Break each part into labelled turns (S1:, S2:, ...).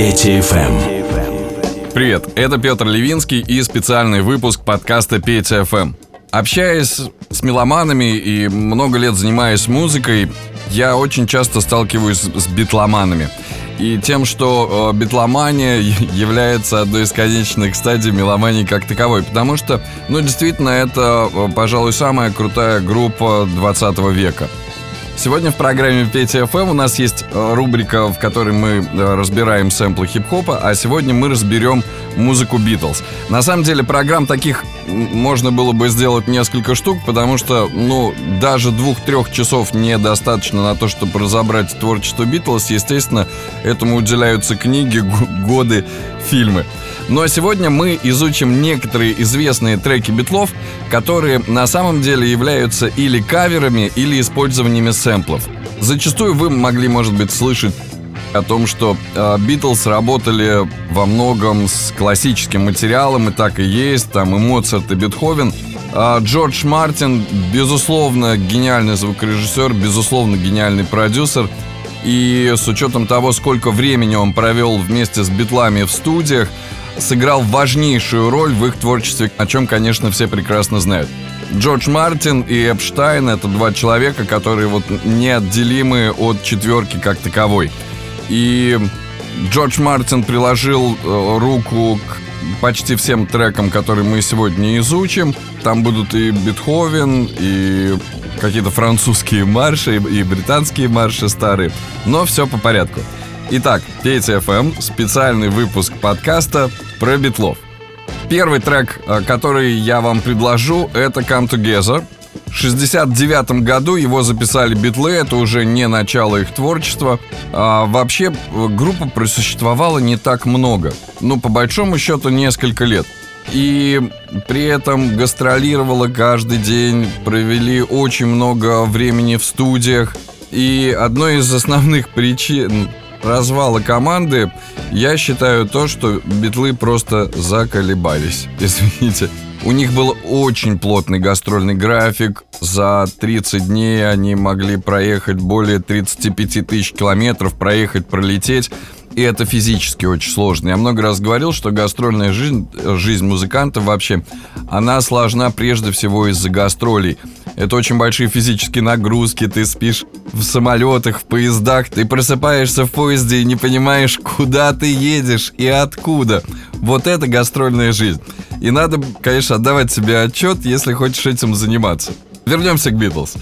S1: Петя ФМ.
S2: Привет, это Петр Левинский и специальный выпуск подкаста Петя ФМ. Общаясь с меломанами и много лет занимаясь музыкой, я очень часто сталкиваюсь с битломанами. И тем, что э, битломания является одной из конечных стадий меломании как таковой. Потому что, ну, действительно, это, э, пожалуй, самая крутая группа 20 века. Сегодня в программе Петя ФМ у нас есть э, рубрика, в которой мы э, разбираем сэмплы хип-хопа, а сегодня мы разберем музыку Битлз. На самом деле программ таких можно было бы сделать несколько штук, потому что, ну, даже двух-трех часов недостаточно на то, чтобы разобрать творчество Битлз. Естественно, этому уделяются книги, годы, фильмы. Ну а сегодня мы изучим некоторые известные треки битлов, которые на самом деле являются или каверами, или использованиями сэмплов. Зачастую вы могли, может быть, слышать о том, что Битлз э, работали во многом с классическим материалом, и так и есть, там и Моцарт, и Бетховен. А Джордж Мартин, безусловно, гениальный звукорежиссер, безусловно, гениальный продюсер. И с учетом того, сколько времени он провел вместе с битлами в студиях, сыграл важнейшую роль в их творчестве, о чем, конечно, все прекрасно знают. Джордж Мартин и Эпштайн — это два человека, которые вот неотделимы от четверки как таковой. И Джордж Мартин приложил э, руку к почти всем трекам, которые мы сегодня изучим. Там будут и Бетховен, и какие-то французские марши, и британские марши старые. Но все по порядку. Итак, Петя ФМ, специальный выпуск подкаста про битлов. Первый трек, э, который я вам предложу, это Come Together. В 69 году его записали битлы, это уже не начало их творчества. А вообще группа просуществовала не так много. Ну, по большому счету, несколько лет. И при этом гастролировала каждый день, провели очень много времени в студиях. И одной из основных причин развала команды я считаю то, что битлы просто заколебались. Извините. У них был очень плотный гастрольный график. За 30 дней они могли проехать более 35 тысяч километров, проехать, пролететь. И это физически очень сложно. Я много раз говорил, что гастрольная жизнь, жизнь музыканта вообще, она сложна прежде всего из-за гастролей. Это очень большие физические нагрузки, ты спишь в самолетах, в поездах, ты просыпаешься в поезде и не понимаешь, куда ты едешь и откуда. Вот это гастрольная жизнь. И надо, конечно, отдавать себе отчет, если хочешь этим заниматься. Вернемся к Битлз.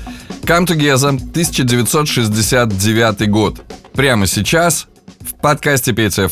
S2: Come Together, 1969 год. Прямо сейчас в подкасте Петя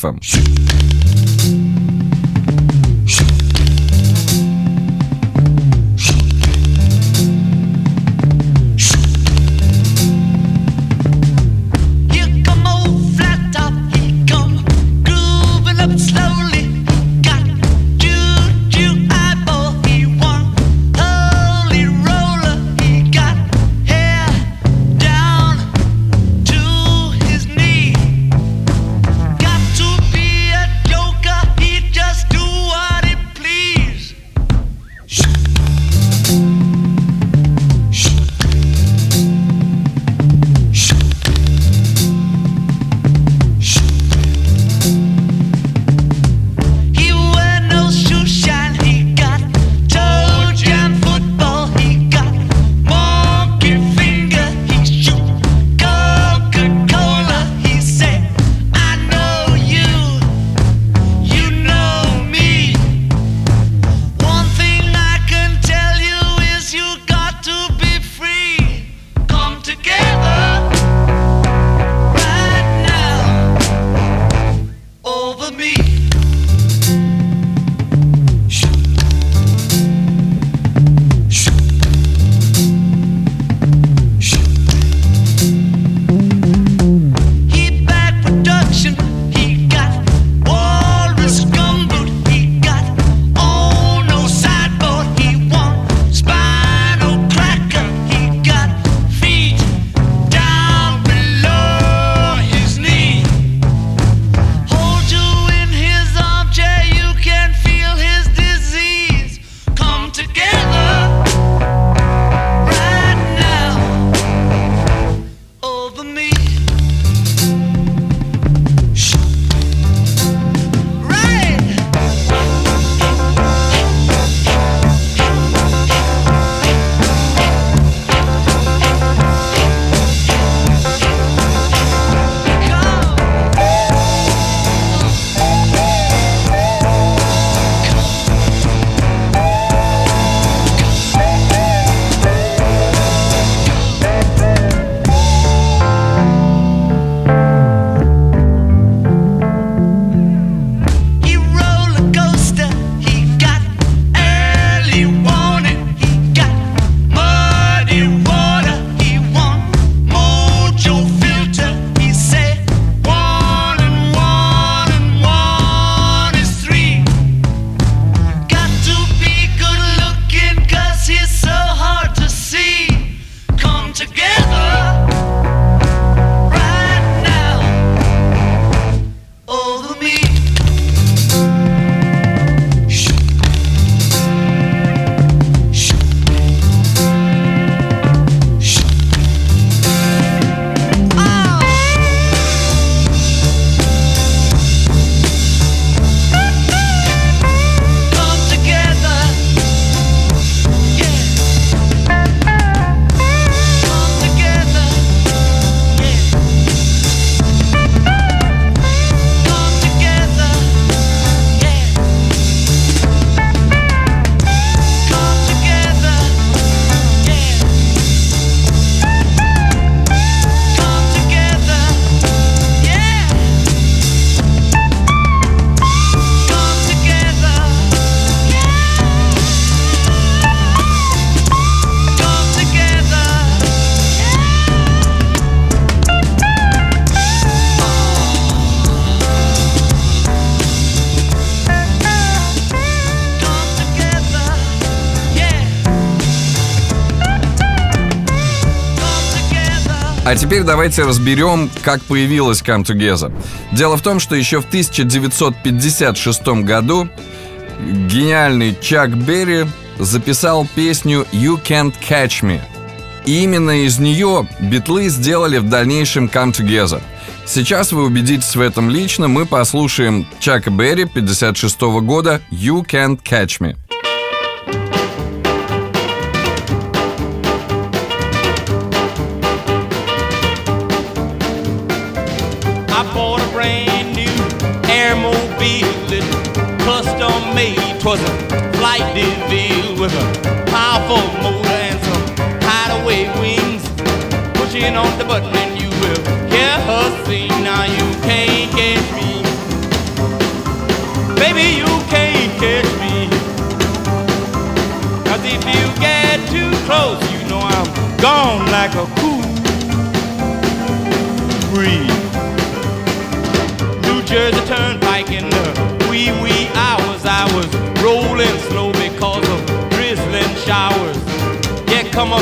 S2: А теперь давайте разберем, как появилась Come Together. Дело в том, что еще в 1956 году гениальный Чак Берри записал песню «You Can't Catch Me». И именно из нее битлы сделали в дальнейшем «Come Together». Сейчас вы убедитесь в этом лично. Мы послушаем Чака Берри 56 года «You Can't Catch Me».
S1: A flight DeVille with a powerful motor and some hideaway wings. Pushing on the button and you will hear her sing. Now you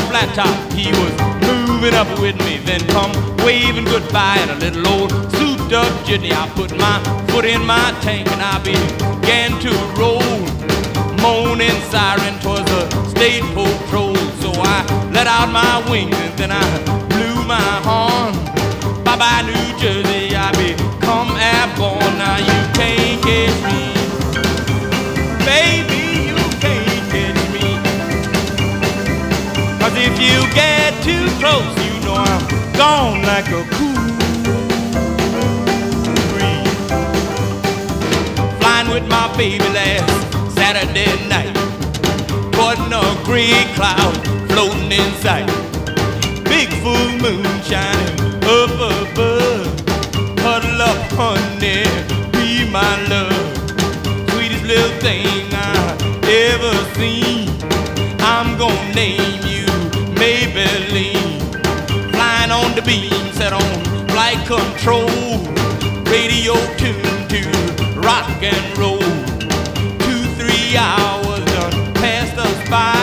S1: flat top, he was moving up with me. Then come waving goodbye in a little old souped up jitney. I put my foot in my tank and I began to roll. Moaning siren towards the state patrol. So I let out my wings and then I blew my horn. Bye bye, New Jersey, I become airborne. Now you can't catch me. Baby, if you get too close, you know I'm gone like a cool breeze. Flying with my baby last Saturday night. Caught in a gray cloud floating in sight. Big full moon shining up above. Huddle up, honey, be my love. Sweetest little thing I ever seen. I'm gonna name flight control. Radio tuned to rock and roll. Two, three hours done passed us by.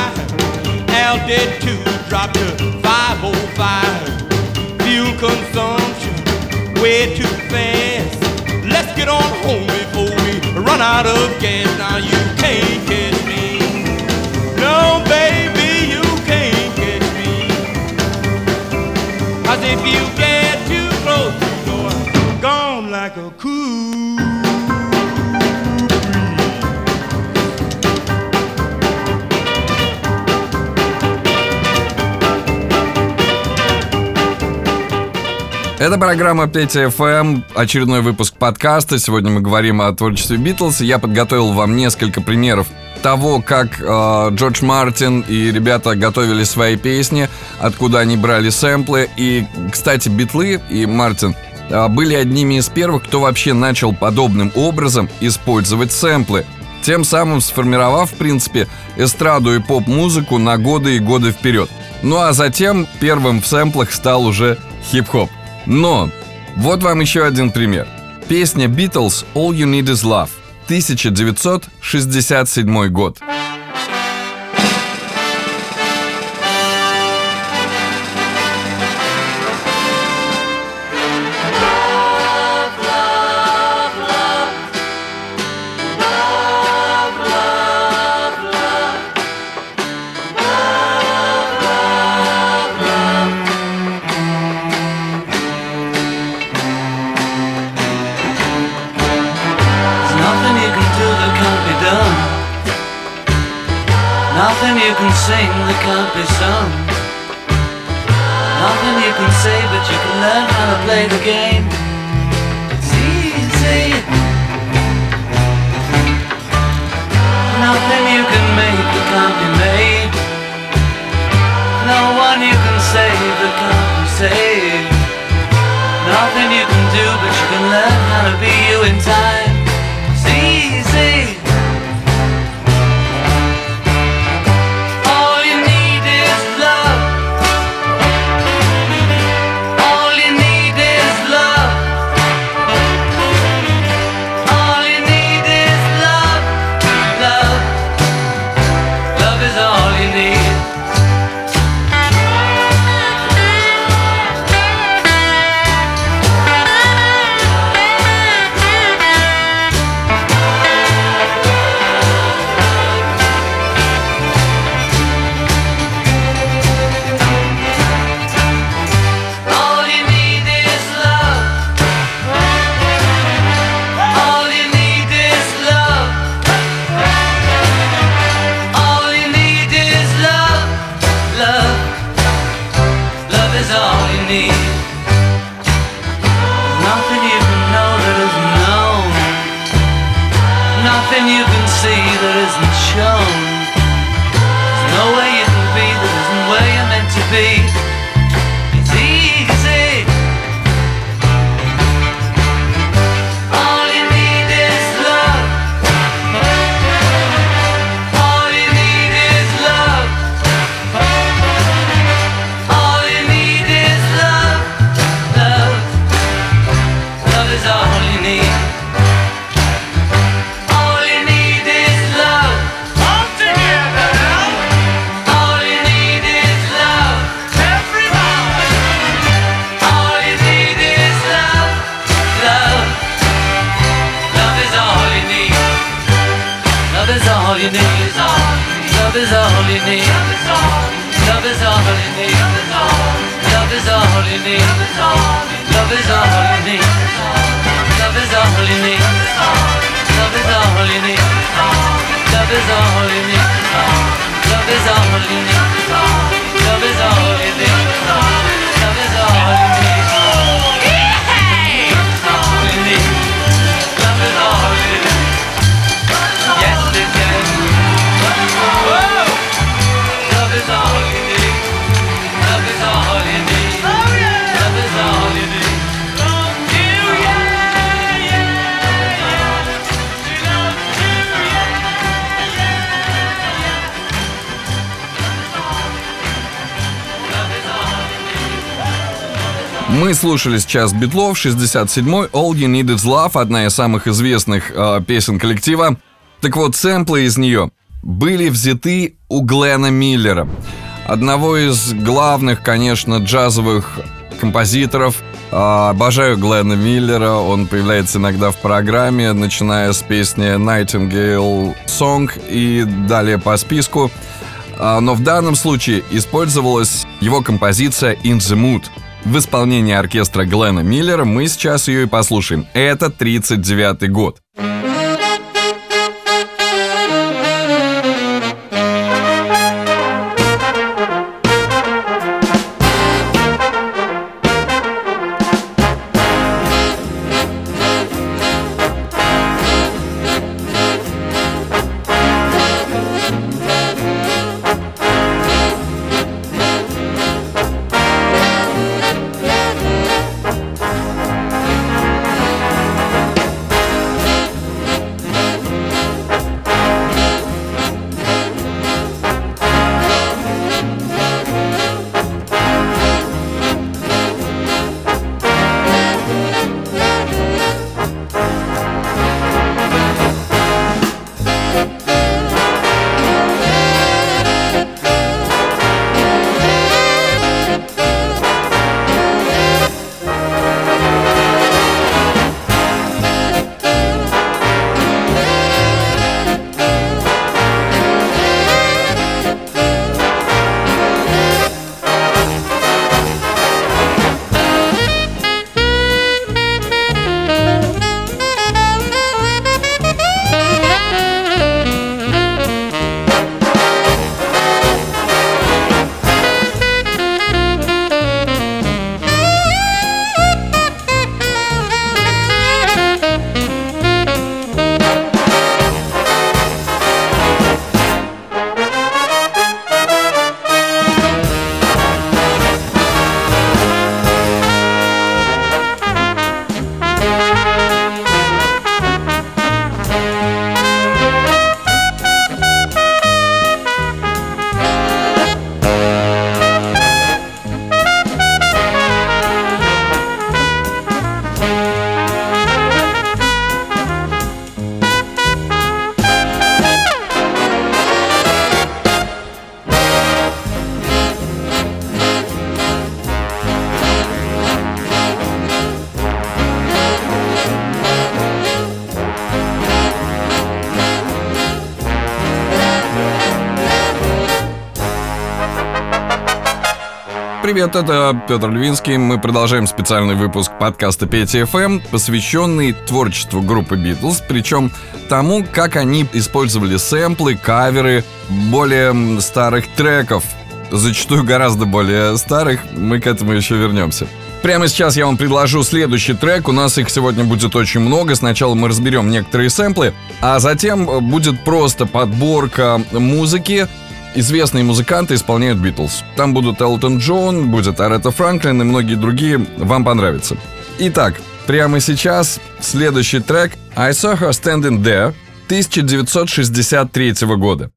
S1: Altitude dropped to 505. Fuel consumption way too fast. Let's get on home before we run out of gas. Now you can't catch me. No, baby, you can't catch me. Cause if you
S2: Это программа 5 FM, очередной выпуск подкаста. Сегодня мы говорим о творчестве Битлз. Я подготовил вам несколько примеров того, как э, Джордж Мартин и ребята готовили свои песни, откуда они брали сэмплы. И, кстати, Битлы и Мартин э, были одними из первых, кто вообще начал подобным образом использовать сэмплы. Тем самым сформировав, в принципе, эстраду и поп-музыку на годы и годы вперед. Ну а затем первым в сэмплах стал уже хип-хоп. Но вот вам еще один пример. Песня Beatles «All You Need Is Love» 1967 год. Слушали сейчас Битлов, 67-й All You Need Is Love, одна из самых известных э, песен коллектива. Так вот, сэмплы из нее были взяты у Глена Миллера, одного из главных, конечно, джазовых композиторов. А, Обожаю Глена Миллера, он появляется иногда в программе, начиная с песни Nightingale Song и далее по списку. А, Но в данном случае использовалась его композиция In the Mood. В исполнении оркестра Глена Миллера мы сейчас ее и послушаем. Это 39 год. Привет, это Петр Львинский. Мы продолжаем специальный выпуск подкаста ФМ, посвященный творчеству группы Битлз, причем тому, как они использовали сэмплы, каверы более старых треков, зачастую гораздо более старых. Мы к этому еще вернемся. Прямо сейчас я вам предложу следующий трек. У нас их сегодня будет очень много. Сначала мы разберем некоторые сэмплы, а затем будет просто подборка музыки. Известные музыканты исполняют Битлз. Там будут Элтон Джон, будет Аретта Франклин и многие другие. Вам понравится. Итак, прямо сейчас следующий трек I Saw Her Standing There 1963 года.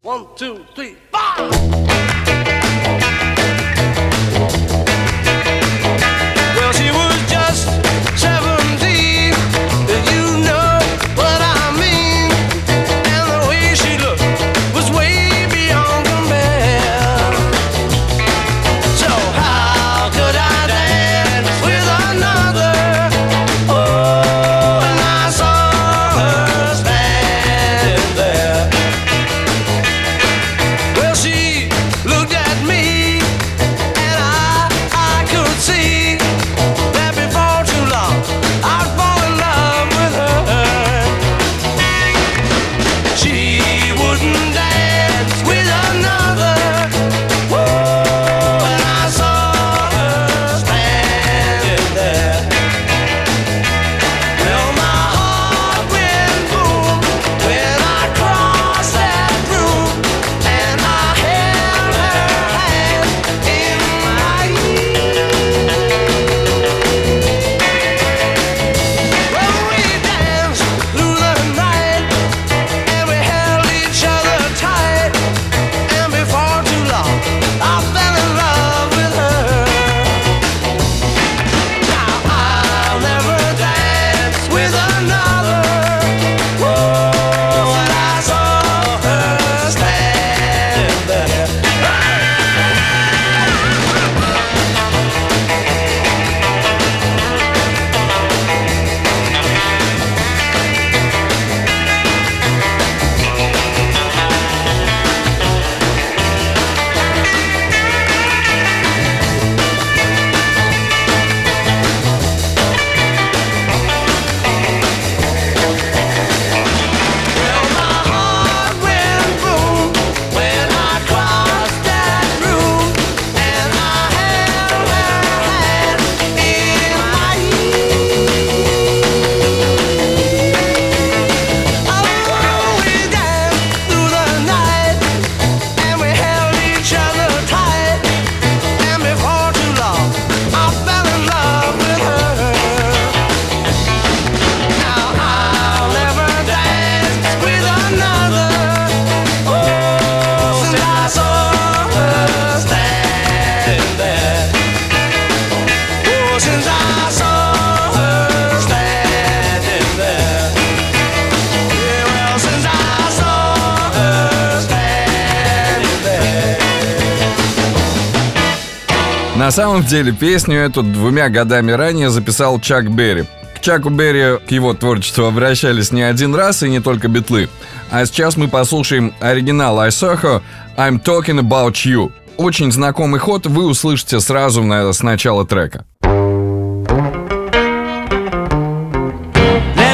S2: Самом деле песню эту двумя годами ранее записал Чак Берри. К Чаку Берри, к его творчеству обращались не один раз и не только битлы. А сейчас мы послушаем оригинал Айсохо «I'm talking about you». Очень знакомый ход вы услышите сразу на, с начала трека.
S1: Let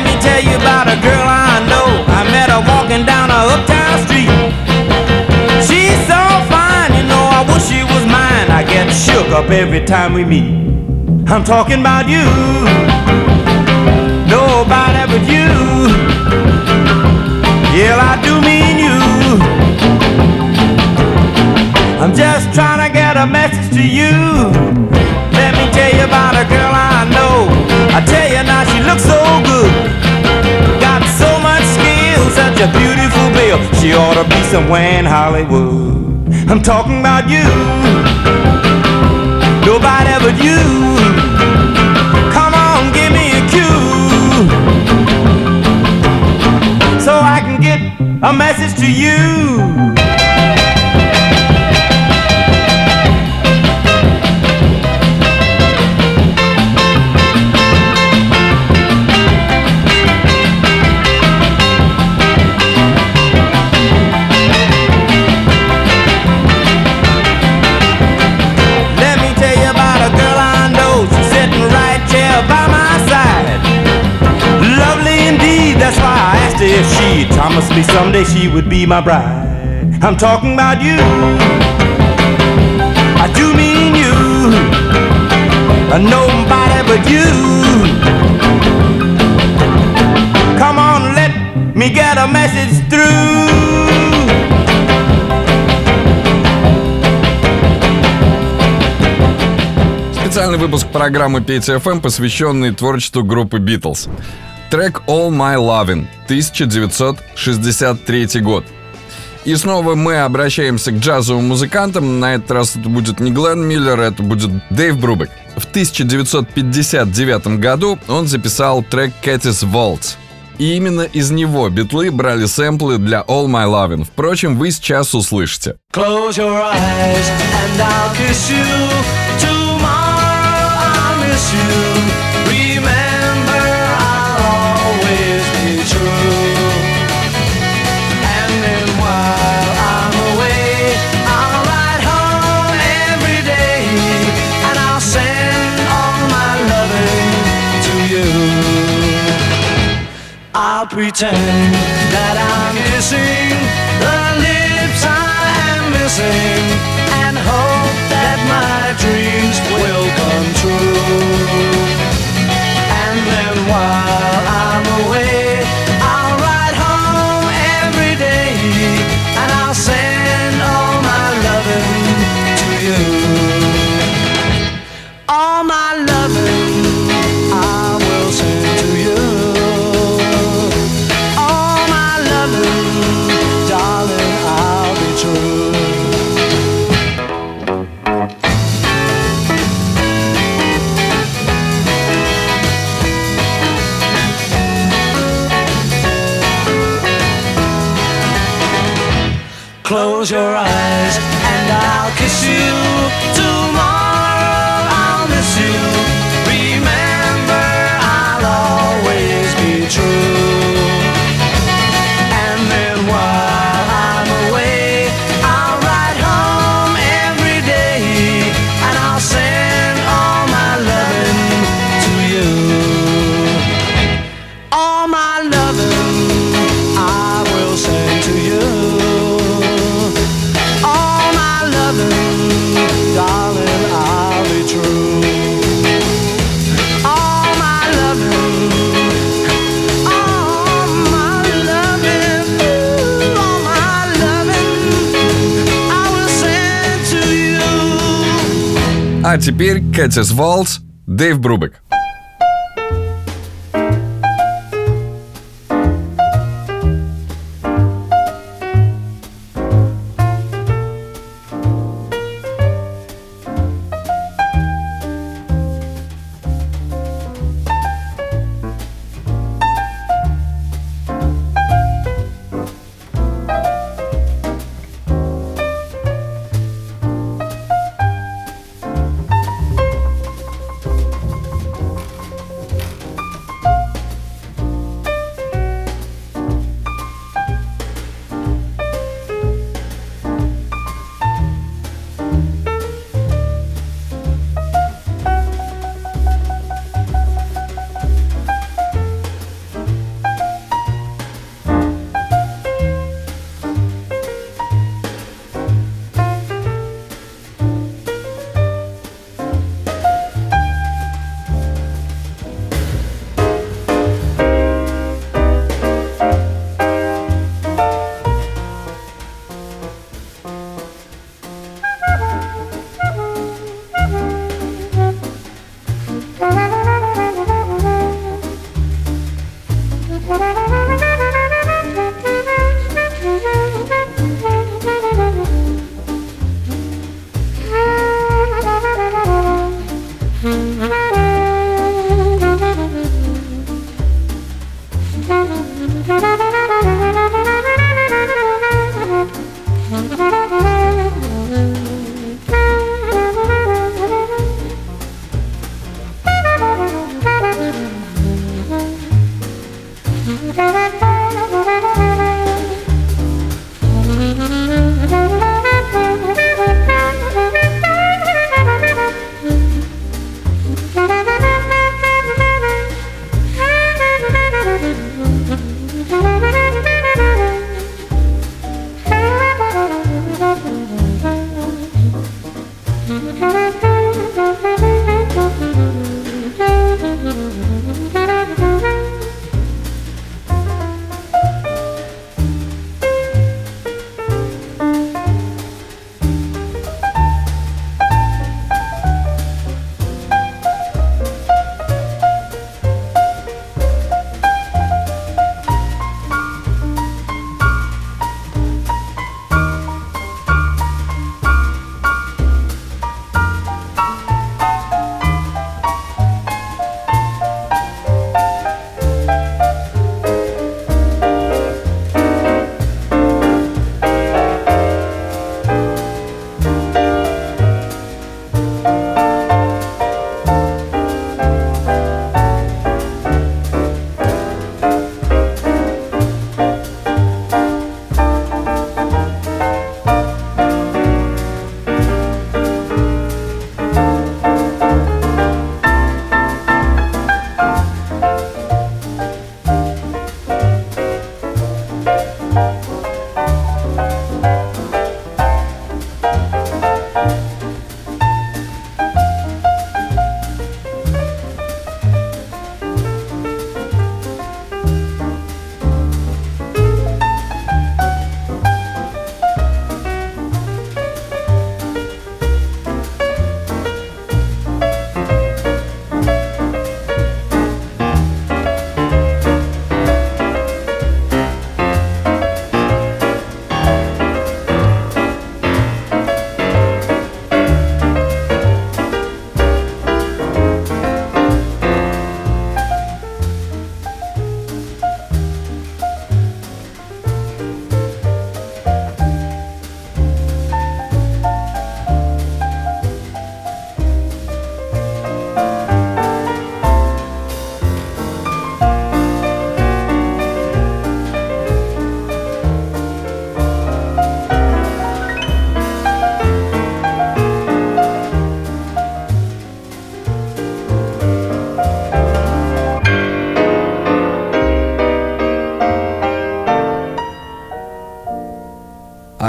S1: me tell you about a girl shook up every time we meet. I'm talking about you. Nobody but you. Yeah, I do mean you. I'm just trying to get a message to you. Let me tell you about a girl I know. I tell you now, she looks so good. Got so much skill, such a beautiful bill. She ought to be somewhere in Hollywood. I'm talking about you. Nobody but you. Come on, give me a cue. So I can get a message to you. Her if she'd promise me someday she would be my bride. I'm talking about you. I do mean you. Uh, Nobody but you. Come on, let me get a message through.
S2: Специальный выпуск программы Петя FM, посвященный творчеству группы Beatles. Трек All My Lovin' 1963 год. И снова мы обращаемся к джазовым музыкантам. На этот раз это будет не Глен Миллер, это будет Дэйв Брубек. В 1959 году он записал трек Cat's Waltz. И именно из него битлы брали сэмплы для All My Lovin'. Впрочем, вы сейчас услышите.
S3: Close your eyes and I'll kiss you. Tomorrow I'll miss you. Pretend
S2: теперь Cat's Waltz, Дэйв Брубек.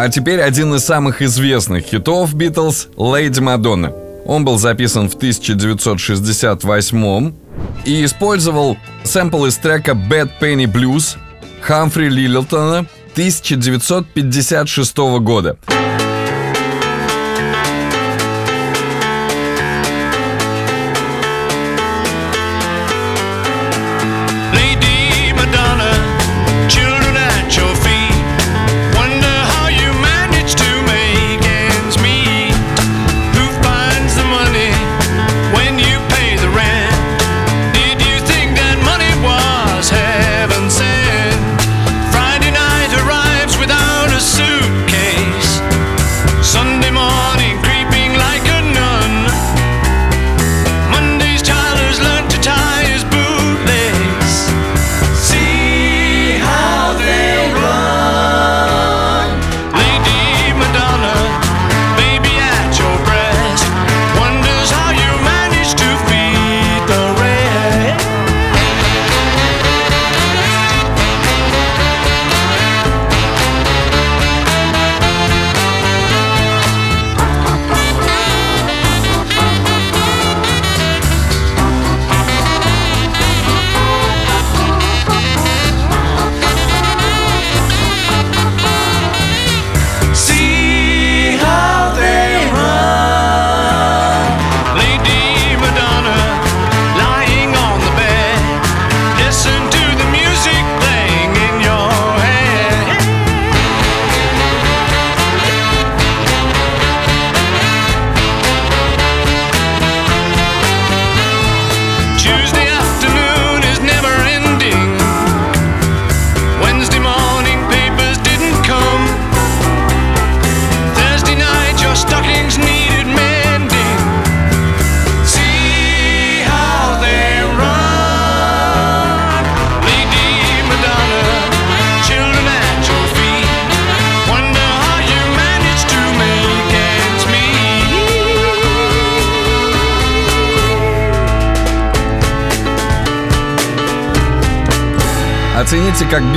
S3: А теперь один из самых известных хитов Битлз «Леди Мадонна». Он был записан в 1968 и использовал сэмпл из трека «Bad Penny Blues» Хамфри Лилтона 1956 года.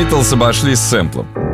S2: Битлз обошлись с сэмплом.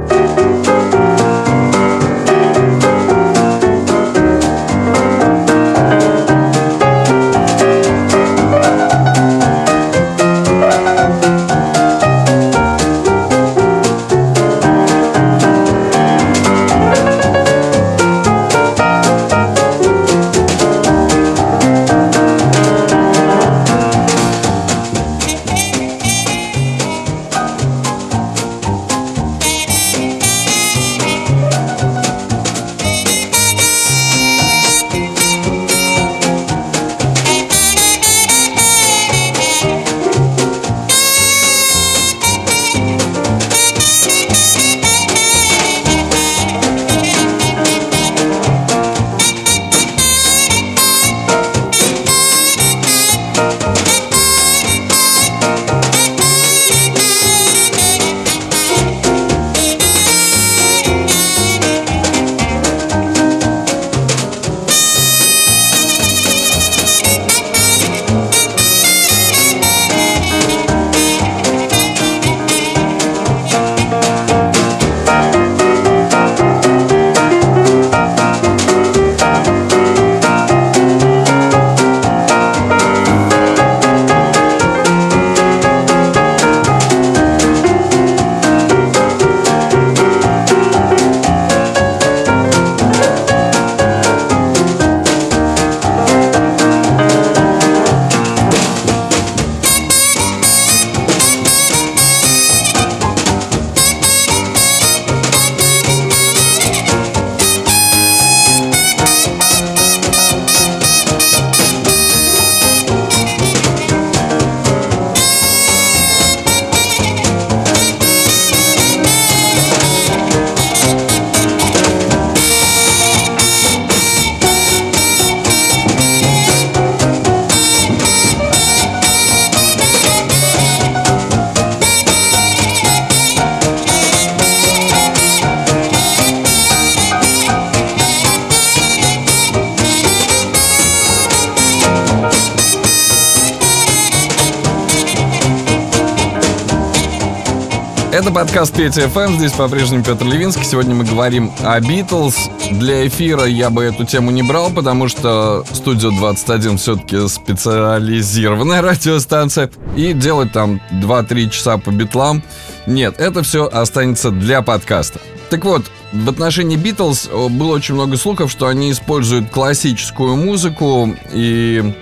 S2: Подкаст Петя ФМ, здесь по-прежнему Петр Левинский. Сегодня мы говорим о Битлз. Для эфира я бы эту тему не брал, потому что Студио 21 все-таки специализированная радиостанция. И делать там 2-3 часа по битлам. Нет, это все останется для подкаста. Так вот, в отношении Битлз было очень много слухов, что они используют классическую музыку и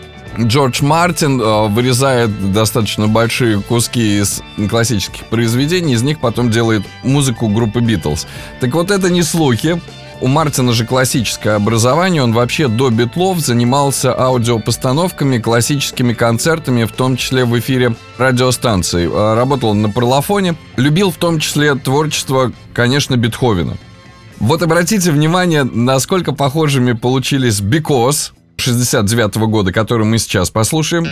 S2: Джордж Мартин э, вырезает достаточно большие куски из классических произведений, из них потом делает музыку группы Битлз. Так вот это не слухи. У Мартина же классическое образование, он вообще до битлов занимался аудиопостановками, классическими концертами, в том числе в эфире радиостанции. Э, работал на парлофоне, любил в том числе творчество, конечно, Бетховена. Вот обратите внимание, насколько похожими получились Because, 69 -го года, который мы сейчас послушаем.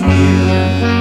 S2: new.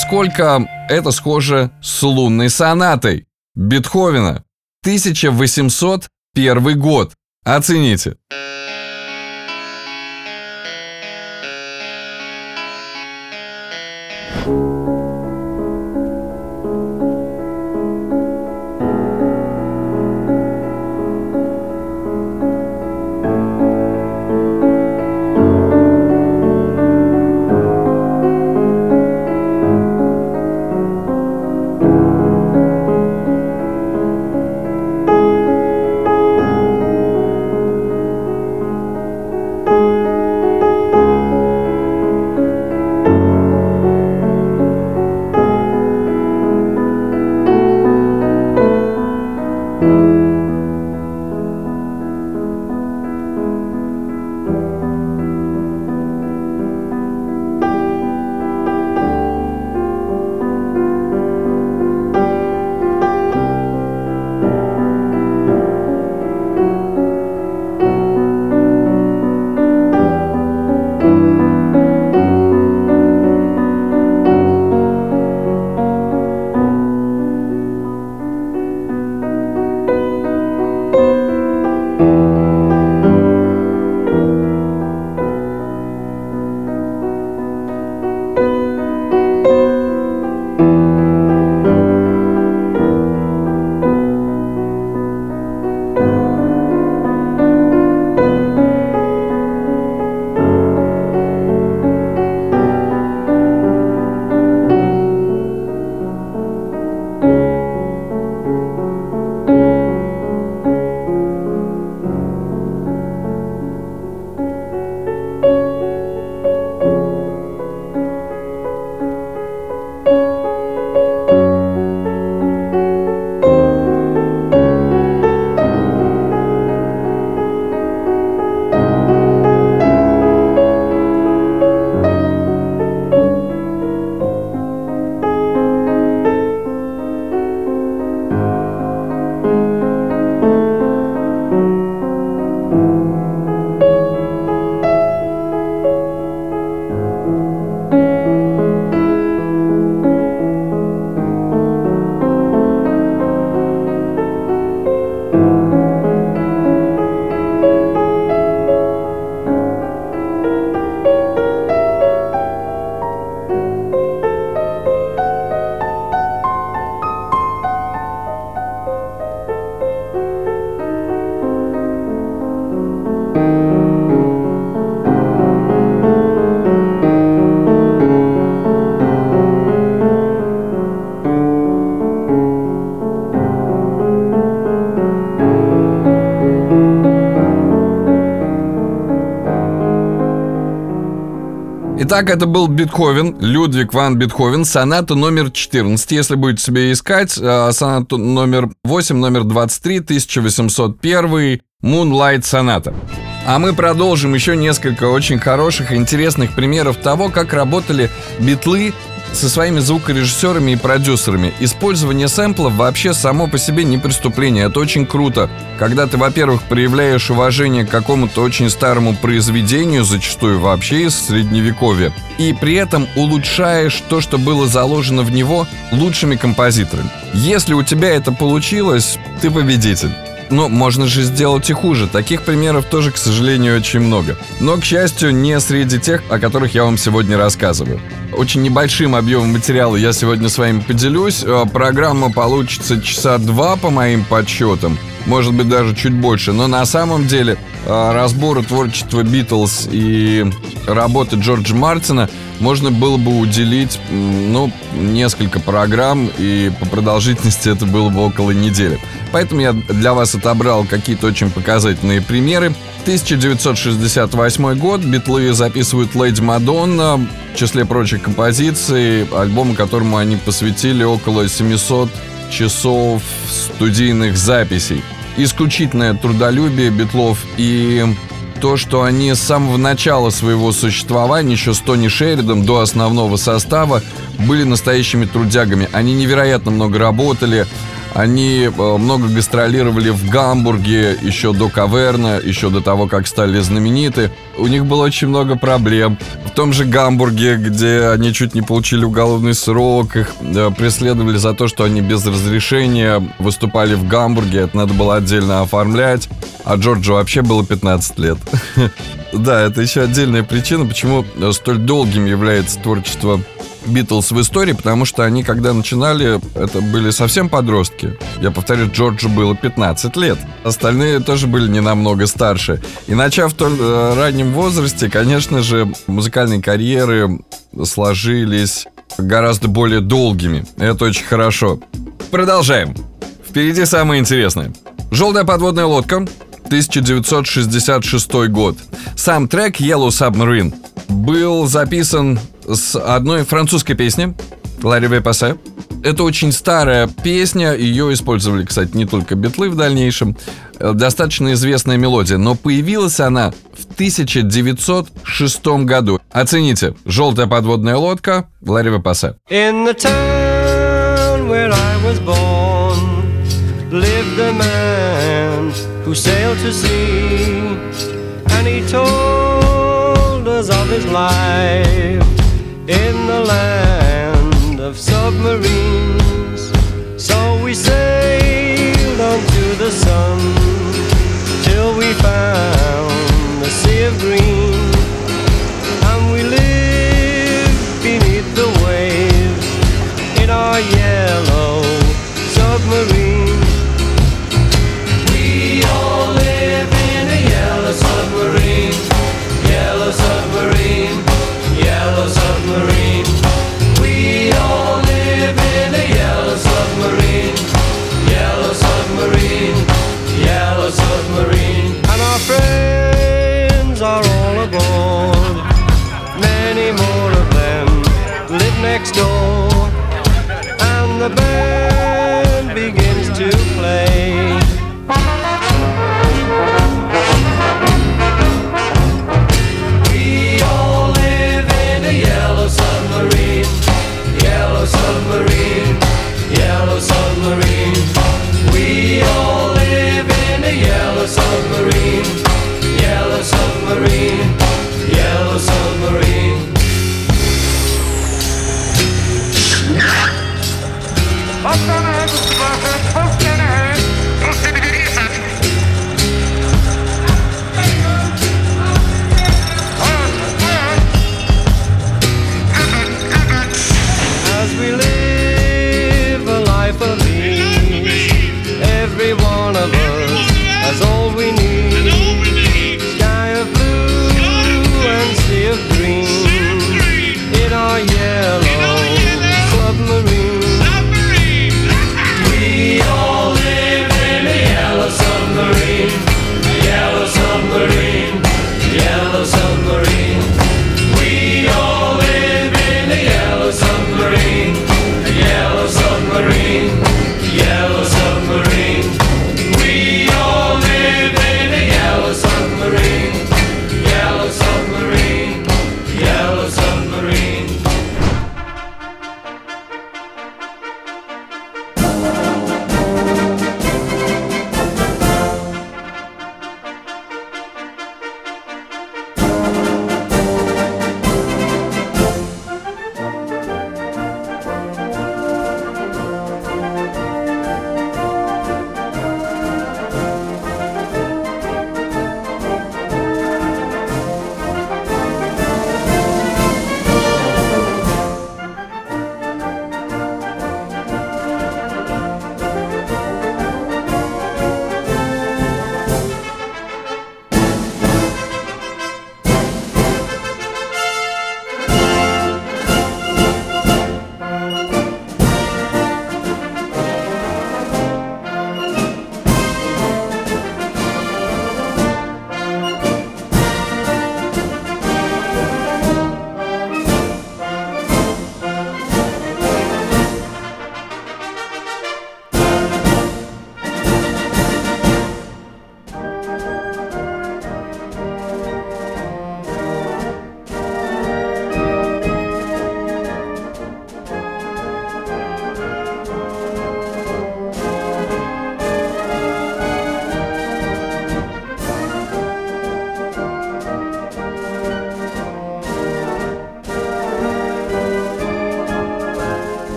S2: Насколько это схоже с лунной сонатой Бетховена. 1801 год. Оцените. Итак, это был Бетховен, Людвиг ван Бетховен, соната номер 14. Если будете себе искать, э, соната номер 8, номер 23, 1801, Moonlight соната. А мы продолжим еще несколько очень хороших и интересных примеров того, как работали битлы со своими звукорежиссерами и продюсерами. Использование сэмплов вообще само по себе не преступление. Это очень круто. Когда ты, во-первых, проявляешь уважение к какому-то очень старому произведению, зачастую вообще из средневековья, и при этом улучшаешь то, что было заложено в него лучшими композиторами. Если у тебя это получилось, ты победитель. Но можно же сделать и хуже. Таких примеров тоже, к сожалению, очень много. Но, к счастью, не среди тех, о которых я вам сегодня рассказываю. Очень небольшим объемом материала я сегодня с вами поделюсь. Э, программа получится часа два по моим подсчетам. Может быть, даже чуть больше. Но на самом деле э, разбору творчества Битлз и работы Джорджа Мартина можно было бы уделить, ну, несколько программ, и по продолжительности это было бы около недели. Поэтому я для вас отобрал какие-то очень показательные примеры. 1968 год. Битлы записывают «Леди Мадонна», в числе прочих композиций, альбом, которому они посвятили около 700 часов студийных записей. Исключительное трудолюбие Битлов и то, что они с самого начала своего существования, еще с Тони Шеридом до основного состава, были настоящими трудягами. Они невероятно много работали, Они э, много гастролировали в Гамбурге еще до Каверна, еще до того, как стали знамениты. У них было очень много проблем. В том же Гамбурге, где они чуть не получили уголовный срок, их э, преследовали за то, что они без разрешения выступали в Гамбурге. Это надо было отдельно оформлять. А Джорджу вообще было 15 лет. Да, это еще отдельная причина, почему столь долгим является творчество Битлз в истории, потому что они, когда начинали, это были совсем подростки. Я повторю, Джорджу было 15 лет. Остальные тоже были не намного старше. И начав в столь э, раннем возрасте, конечно же, музыкальные карьеры сложились гораздо более долгими. Это очень хорошо. Продолжаем. Впереди самое интересное. Желтая подводная лодка 1966 год. Сам трек Yellow Submarine был записан с одной французской песни Ларри Вепасе. Это очень старая песня, ее использовали, кстати, не только битлы в дальнейшем. Э, Достаточно известная мелодия, но появилась она в 1906 году. Оцените, «Желтая подводная лодка» Ларри Вепасе.
S4: In the town where I was born lived a man who sailed to sea, and he told us of his life in the land of submarines.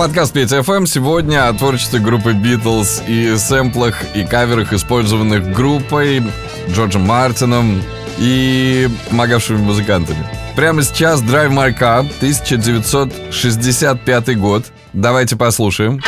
S5: Подкаст Петя ФМ сегодня о творчестве группы Битлз и сэмплах и каверах, использованных группой, Джорджем Мартином и помогавшими музыкантами. Прямо сейчас Drive My Car, 1965 год. Давайте послушаем.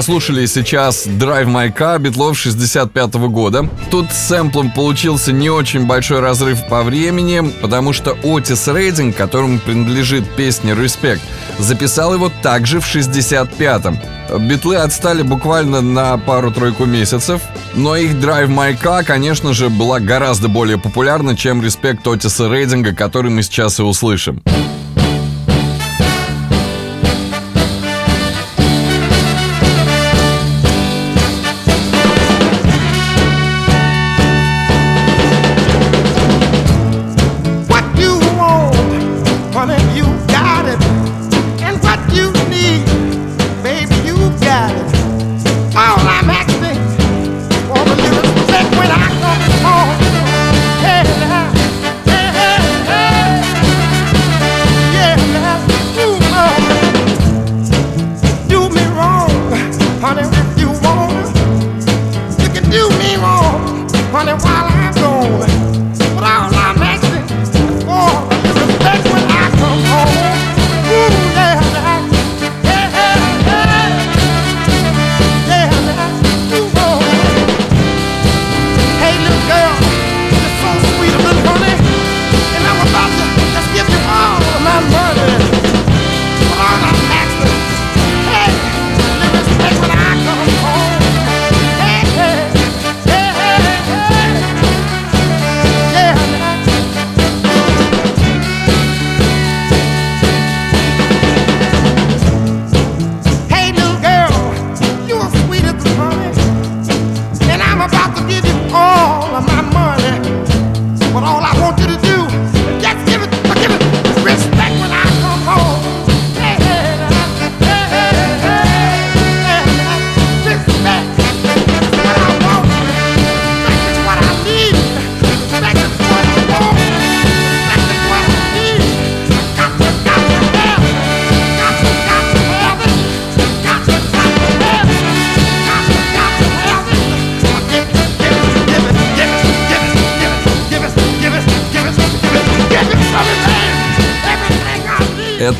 S5: Прослушали сейчас Drive My Car Битлов 65 -го года. Тут с сэмплом получился не очень большой разрыв по времени, потому что Отис Рейдинг, которому принадлежит песня «Респект», записал его также в 65-м. Битлы отстали буквально на пару-тройку месяцев, но их Drive My Car, конечно же, была гораздо более популярна, чем «Респект» Отиса Рейдинга, который мы сейчас и услышим.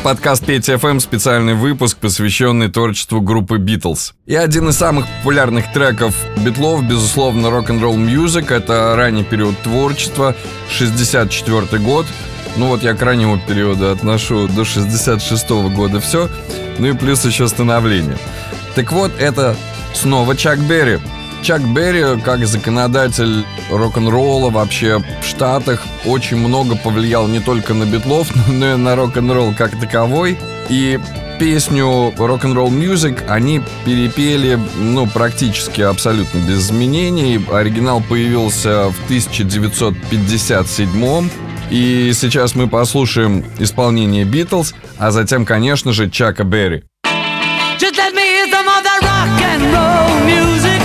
S2: Подкаст Петя ФМ, специальный выпуск, посвященный творчеству группы Битлз. И один из самых популярных треков Битлов, безусловно, Rock and Roll Music. Это ранний период творчества, 64 год. Ну вот я к раннему периоду отношу до 66 года все. Ну и плюс еще становление. Так вот, это снова Чак Берри. Чак Берри, как законодатель рок-н-ролла вообще в Штатах, очень много повлиял не только на битлов, но и на рок-н-ролл как таковой. И песню Rock'n'Roll Music они перепели, ну, практически абсолютно без изменений. Оригинал появился в 1957 и сейчас мы послушаем исполнение Битлз, а затем, конечно же, Чака Берри.
S5: Just let me hear some of that rock and roll music.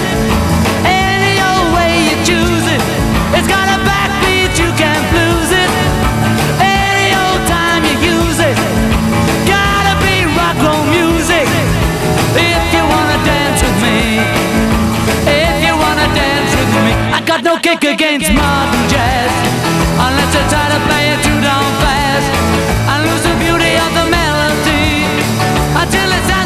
S5: Kick against modern jazz. Unless you try to play it too down fast. And lose the beauty of the melody. Until it sounds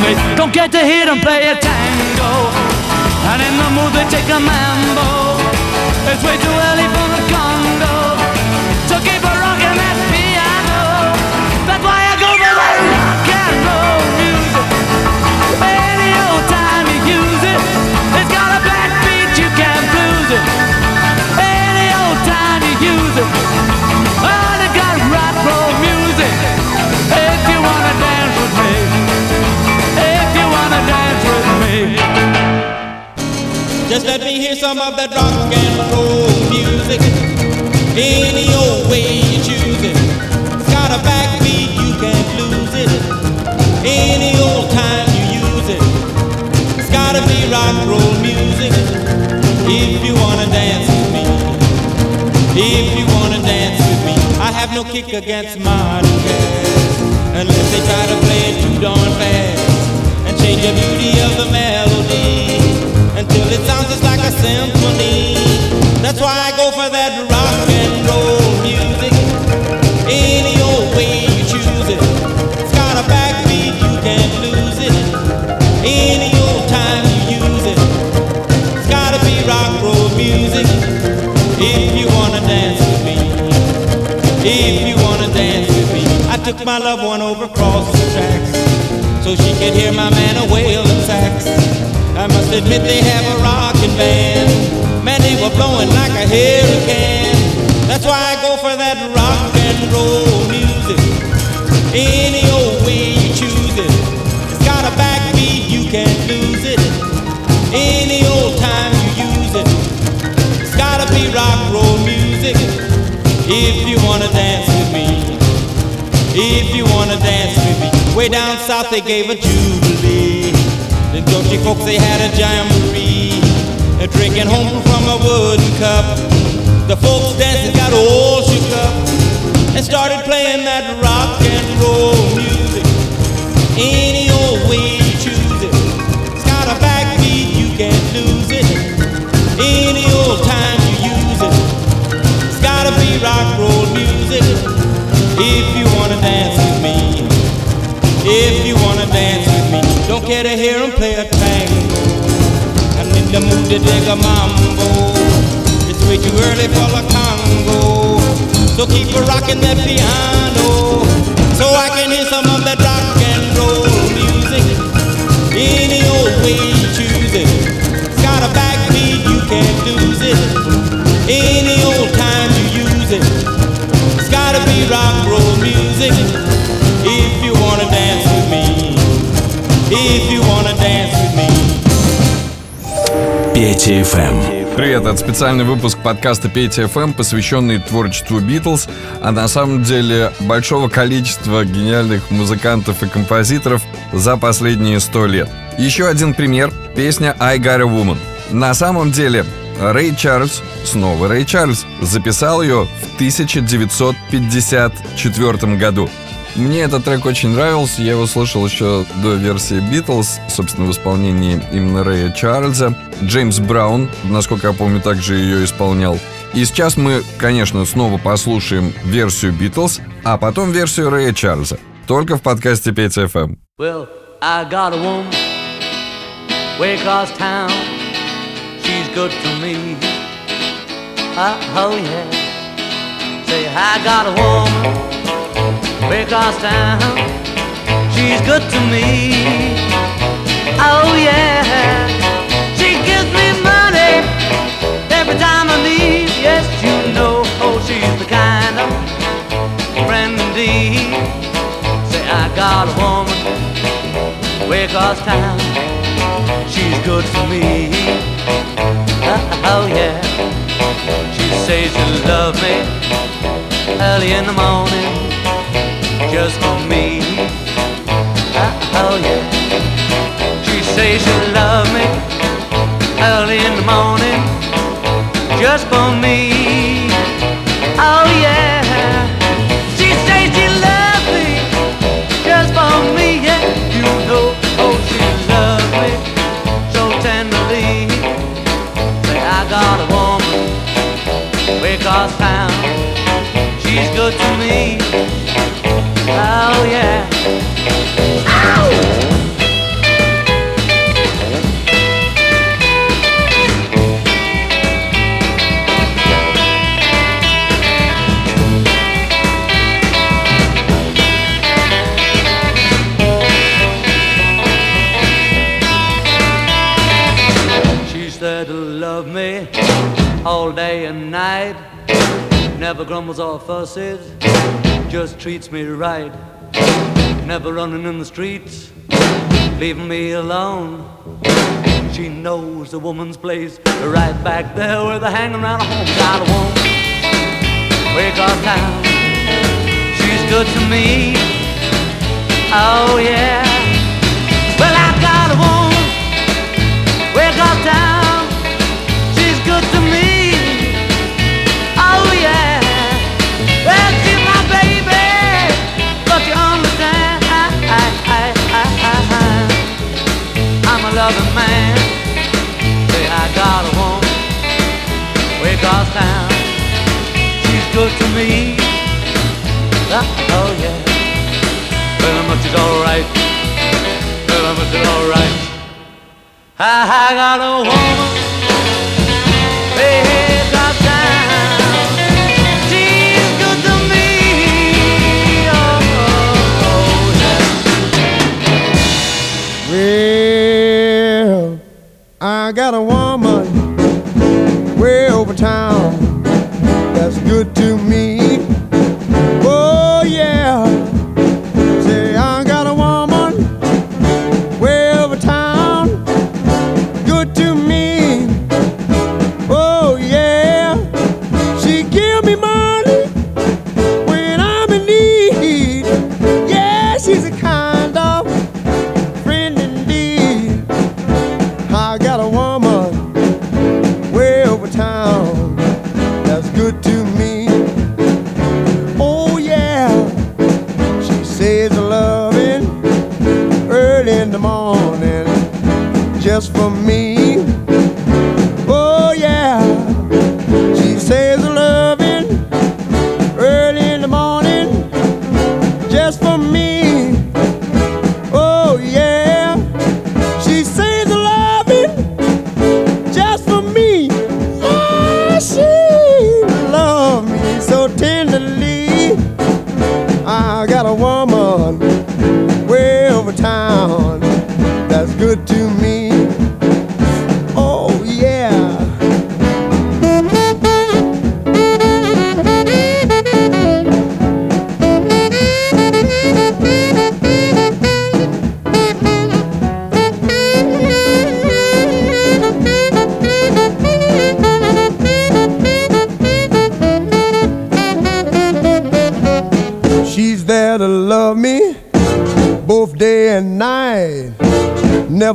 S5: Me. Don't get to hear them play a tango. And in the mood they take a mambo. It's way too early for the Congo. So keep
S1: Just let me hear some of that rock and roll music. Any old way you choose it. It's got a backbeat, you can't lose it. Any old time you use it. It's gotta be rock and roll music. If you wanna dance with me. If you wanna dance with me. I have no kick against modern jazz. Unless they try to play it too darn fast. And change the beauty of the melody until it sounds just like a symphony. That's why I go for that rock and roll music. Any old way you choose it. It's got a backbeat, you can't lose it. Any old time you use it. It's gotta be rock roll music. If you wanna dance with me. If you wanna dance with me. I took my loved one over across the tracks so she could hear my man a wailing sax. I must admit they have a rockin' band. Man, they were blowing like a hurricane. That's why I go for that rock and roll music. Any old way you choose it. It's got a backbeat, you can't lose it. Any old time you use it. It's gotta be rock roll music. If you wanna dance with me. If you wanna dance with me. Way down south they gave a jubilee. The country folks they had a jamboree. They're drinking home from a wooden cup. The folks dancing got all shook up and started playing that rock and roll music. Any old way you choose it. It's got a backbeat, you can't lose it. Any old time you use it. It's gotta be rock roll music. If you wanna dance. If you wanna dance with me. Don't care to hear 'em play a tango. I'm in the mood to dig a mambo. It's way too early for the Congo. So keep a rocking that piano. So I can hear some of that rock and roll music. Any old way you choose it. It's got a backbeat, you can't lose it. Any old time you use it. It's gotta be rock roll music. If you wanna dance with me.
S6: Петя ФМ.
S2: Привет, это специальный выпуск подкаста Петя ФМ, посвященный творчеству Битлз, а на самом деле большого количества гениальных музыкантов и композиторов за последние сто лет. Еще один пример – песня «I Got a Woman». На самом деле Рэй Чарльз, снова Рэй Чарльз, записал ее в 1954 году. Мне этот трек очень нравился, я его слышал еще до версии Битлз, собственно, в исполнении именно Рэя Чарльза. Джеймс Браун, насколько я помню, также ее исполнял. И сейчас мы, конечно, снова послушаем версию Битлз, а потом версию Рэя Чарльза. Только в подкасте 5 FM.
S5: Well, I got a woman way across town. She's good to me. Uh, oh yeah. Say, I got a woman across town. She's good to me. Oh yeah. She gives me money every time I need. Yes, you know. Oh, she's the kind of friend indeed. Say I got a woman across town. She's good for me. Uh, oh yeah. She says she love me early in the morning just for me. Uh, oh yeah. She says she love me early in the morning just for me. Oh yeah. She says she loves me just for me, yeah. You know, oh, she loves me so tenderly. I got a woman across town. She's good to me. Never grumbles or fusses, just treats me right. Never running in the streets, leaving me alone. She knows the woman's place, right back there where they're hanging around home. Got a woman, way across town. She's good to me. Oh yeah. Well, I got a woman way across town. Man. Say I got a woman way across town. She's good to me. Uh, oh yeah. How much is alright? How much is alright? I, I got a woman
S7: I got a woman way over town just for me.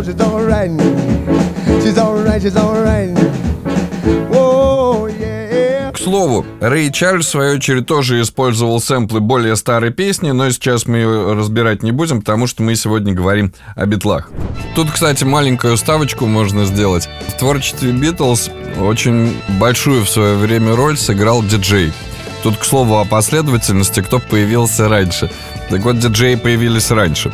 S7: Know she's alright? She's alright, she's alright. Oh.
S2: К слову, Рэй Чарльз, в свою очередь, тоже использовал сэмплы более старой песни, но сейчас мы ее разбирать не будем, потому что мы сегодня говорим о битлах. Тут, кстати, маленькую ставочку можно сделать. В творчестве Битлз очень большую в свое время роль сыграл диджей. Тут, к слову, о последовательности, кто появился раньше. Так вот, диджеи появились раньше.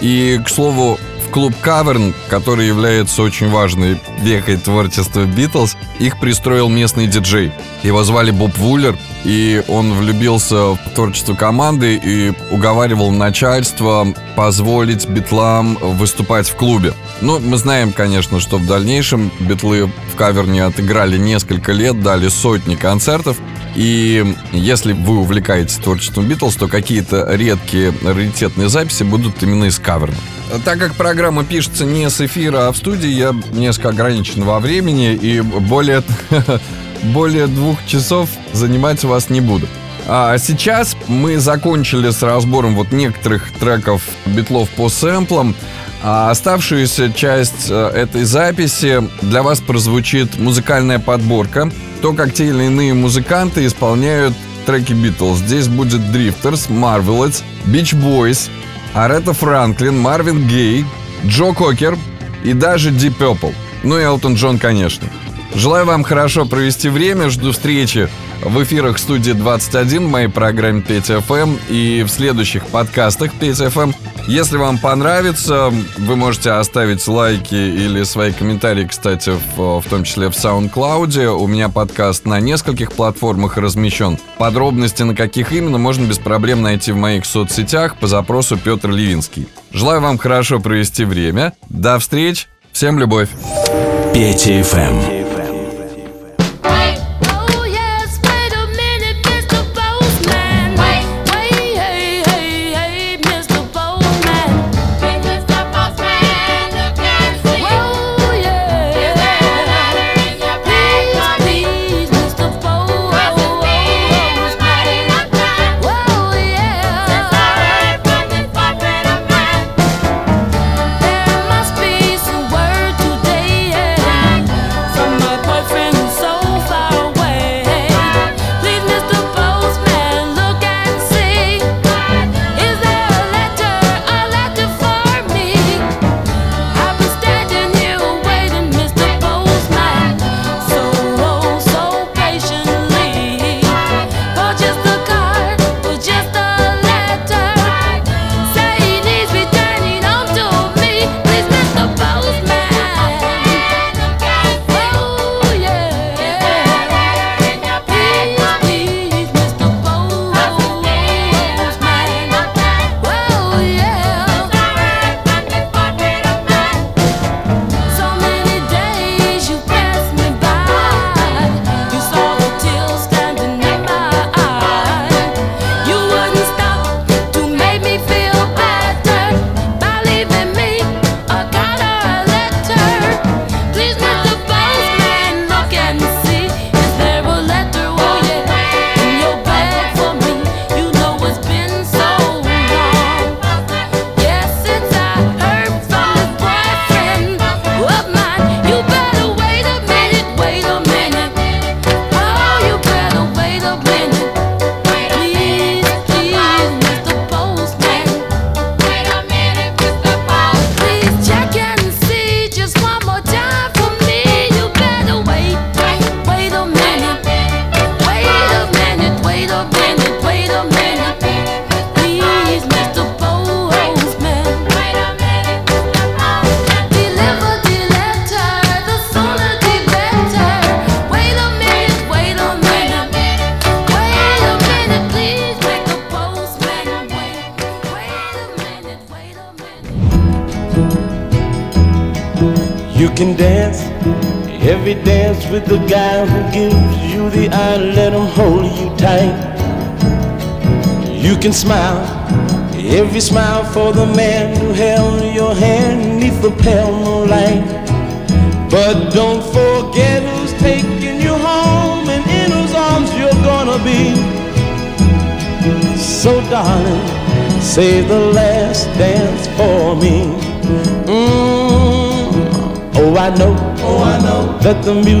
S2: И, к слову, клуб Каверн, который является очень важной вехой творчества Битлз, их пристроил местный диджей. Его звали Боб Вуллер, и он влюбился в творчество команды и уговаривал начальство позволить битлам выступать в клубе. Ну, мы знаем, конечно, что в дальнейшем битлы в каверне отыграли несколько лет, дали сотни концертов, и если вы увлекаетесь творчеством Битлз, то какие-то редкие раритетные записи будут именно из каверна. Так как программа пишется не с эфира, а в студии, я несколько ограничен во времени и более, более двух часов занимать вас не буду. А сейчас мы закончили с разбором вот некоторых треков битлов по сэмплам. А оставшуюся часть э, этой записи для вас прозвучит музыкальная подборка. То, как те или иные музыканты исполняют треки Битлз. Здесь будет Drifters, Marvelettes, Beach Boys, Аретта Франклин, Марвин Гей, Джо Кокер и даже Deep Purple. Ну и Элтон Джон, конечно. Желаю вам хорошо провести время, жду встречи в эфирах студии 21 в моей программе 5FM и в следующих подкастах 5FM. Если вам понравится, вы можете оставить лайки или свои комментарии, кстати, в, в том числе в SoundCloud. У меня подкаст на нескольких платформах размещен. Подробности, на каких именно, можно без проблем найти в моих соцсетях по запросу Петр Левинский. Желаю вам хорошо провести время. До встреч. Всем любовь.
S6: Петя ФМ.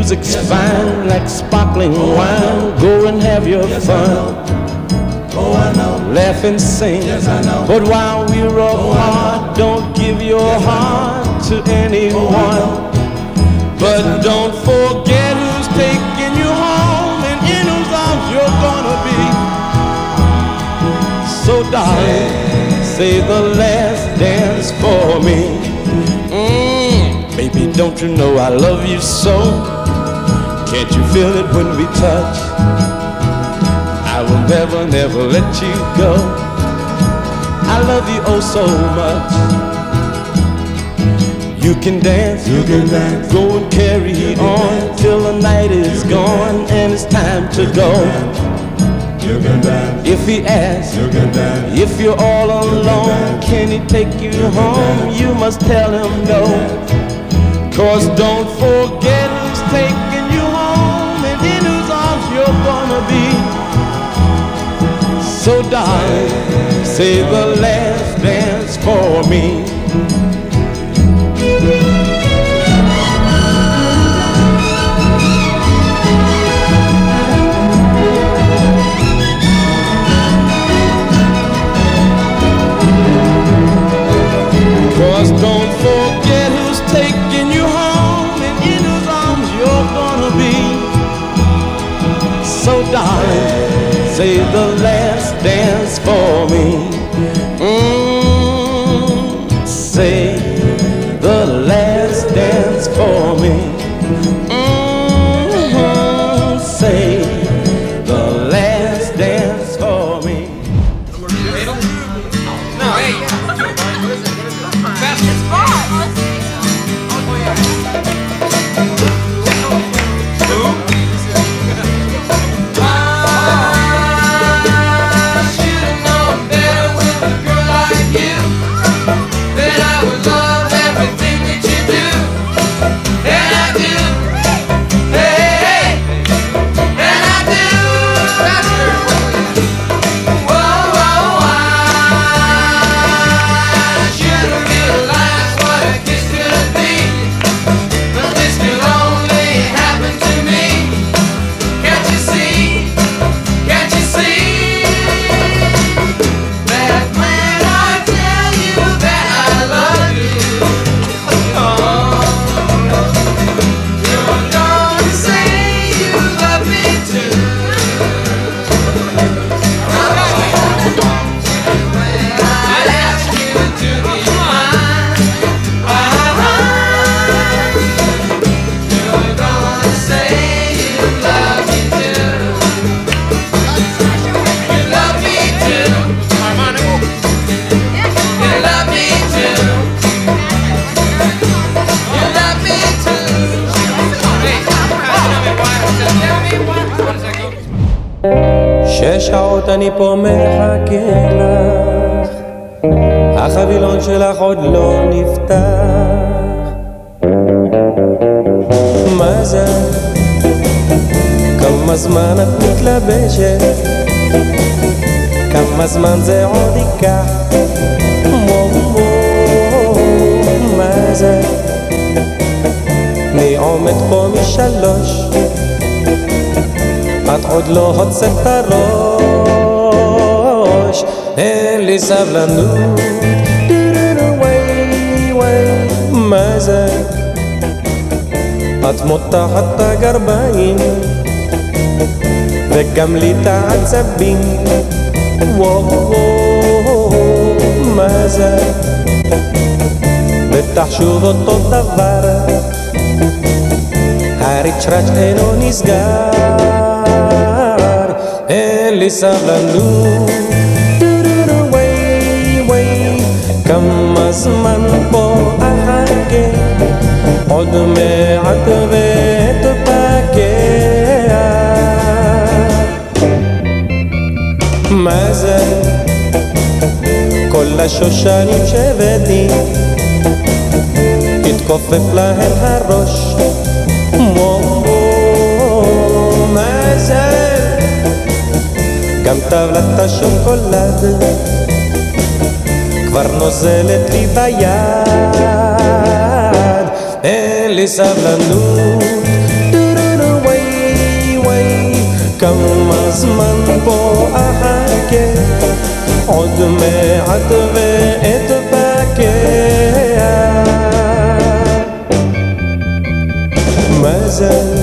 S3: Music's fine, like sparkling wine. Go and have your fun. Oh, I know. Laugh and sing. Yes, I know. But while we're apart, don't give your heart to anyone. But don't forget who's taking you home and in whose arms you're gonna be. So, darling, say the last dance for me. Mm, baby, don't you know I love you so? Can't you feel it when we touch? I will never, never let you go. I love you oh so much. You can dance, you can dance. Go and carry on till the night is gone and it's time to go. You can dance. If he asks, you can dance. If you're all alone, can he take you home? You must tell him no. Cause don't forget who's taking darling, say the last dance for me. Cause don't forget who's taking you home and in whose arms you're gonna be. So darling, say the for me.
S4: לא נפתח. מה זה? כמה זמן את מתלבשת? כמה זמן זה עוד ייקח? זה? אני עומד פה משלוש את עוד לא הוצאת את הראש, אין לי סבלנות. זה? את מותחת את הגרביים, וגם לי את העצבים. וואו, וואו, מה זה? בטח שוב אותו דבר, הריצ'ראץ' אינו נסגר. אין לי סבלנות. כמה זמן פה עוד מעט ואתפקע מה זה? כל השושנים שהבאתי התכופף להם הראש מה זה? גם טבלת השוקולד כבר נוזלת לי ביד אין לי סבלנות טו-טו-טו, וואי וואי כמה זמן פה אחכה עוד מעט ואתבקע מזל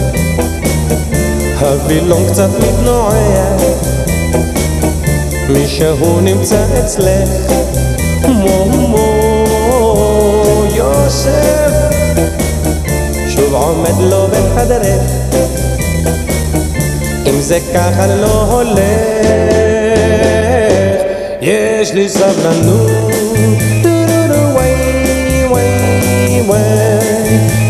S4: הווילון קצת מתנועע מישהו נמצא אצלך מו מו יוסף שוב עומד לו בחדרך אם זה ככה לא הולך יש לי סבלנות טו-טו-טו, וואי וואי וואי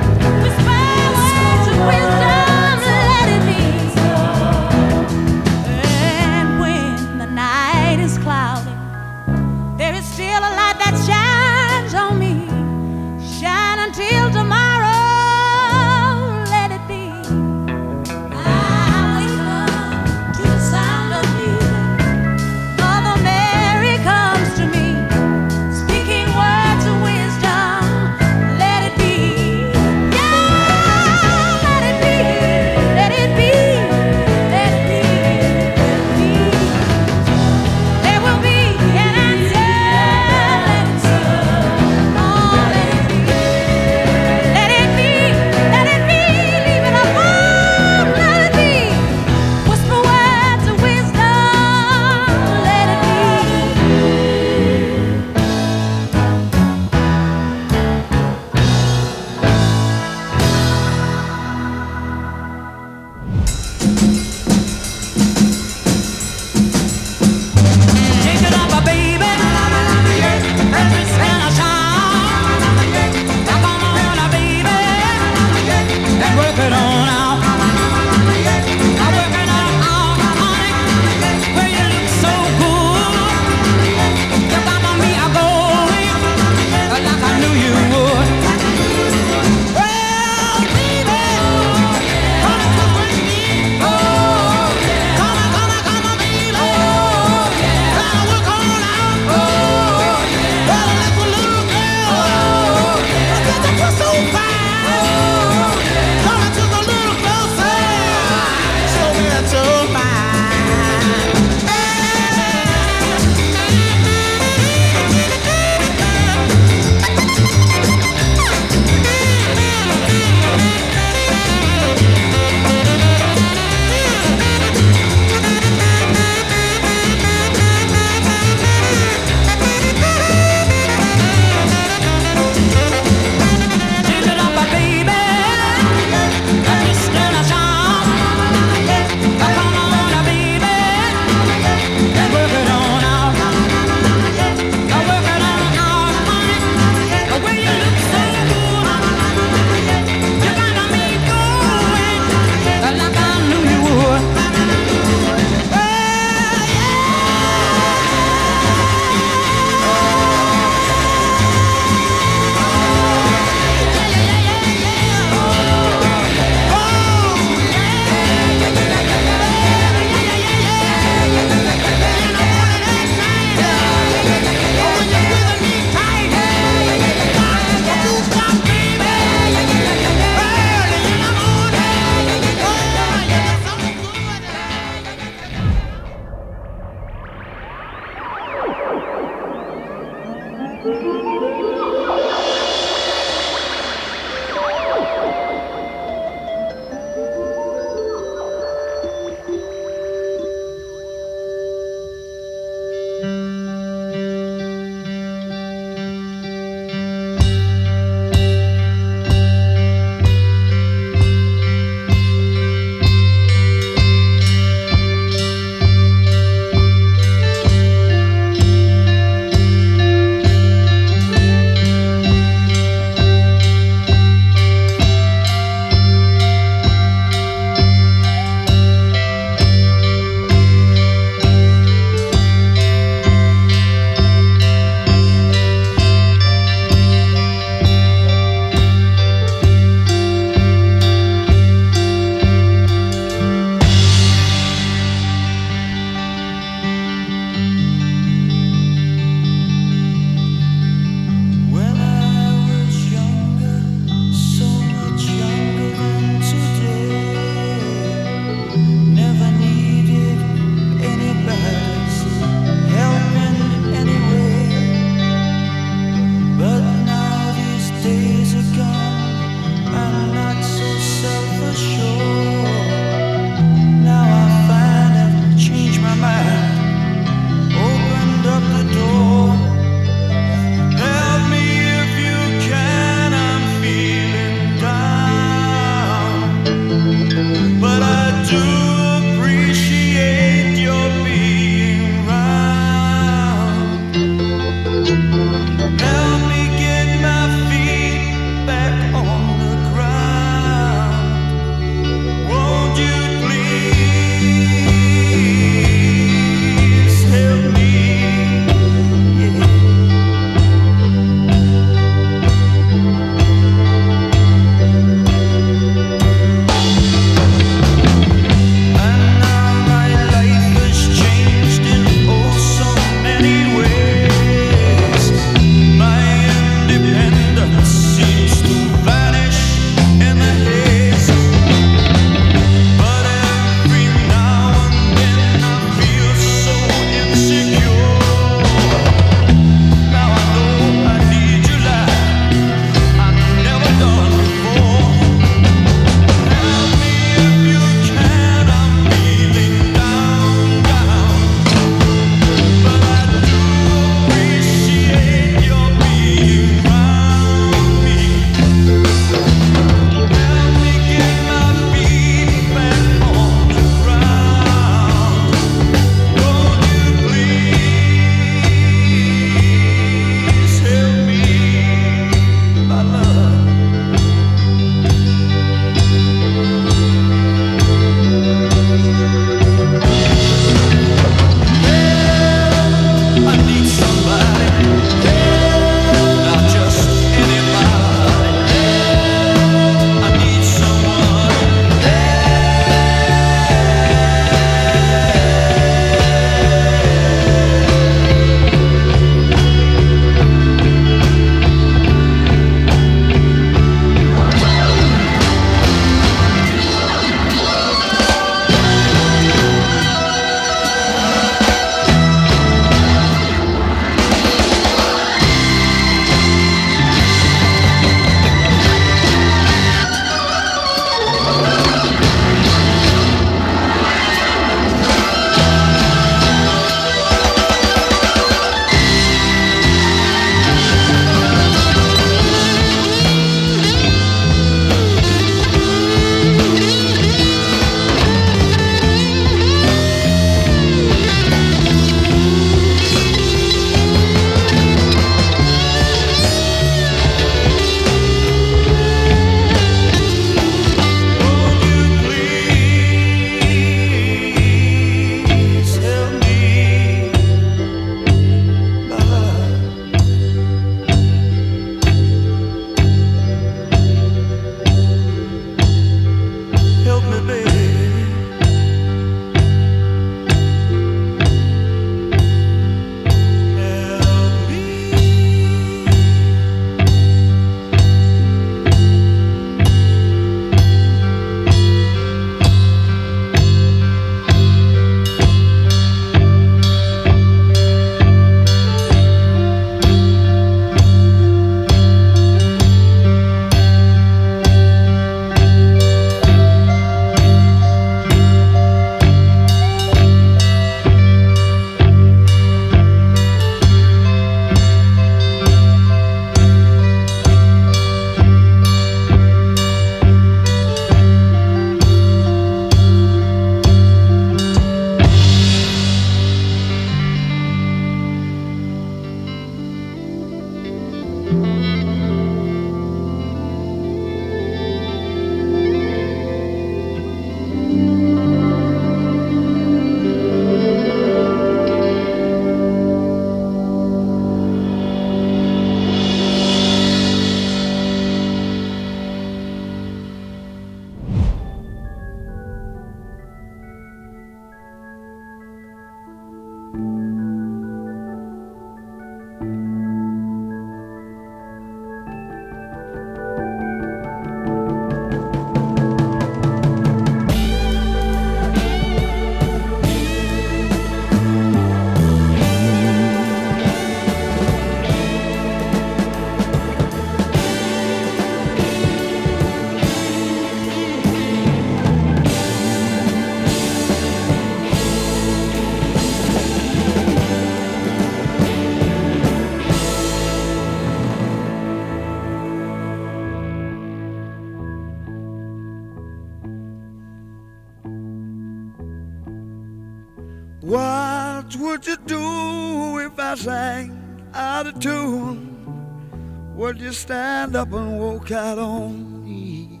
S8: stand up and walk out on me?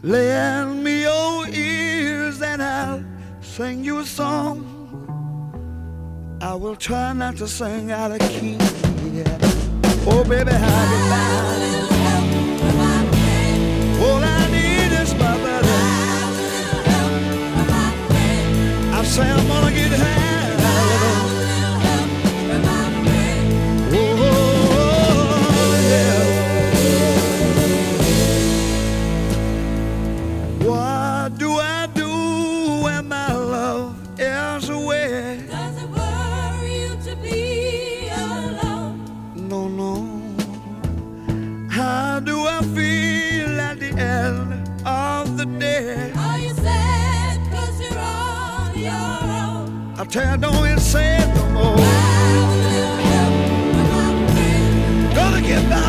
S8: Lend me your ears and I'll sing you a song. I will try not to sing out of key. Yeah. Oh, baby, how you like? All I need is my buddy. I say I'm gonna How do I feel at the end of the day?
S9: Are you sad cause you're on your own?
S8: I tell you, don't say it no more. Gonna get by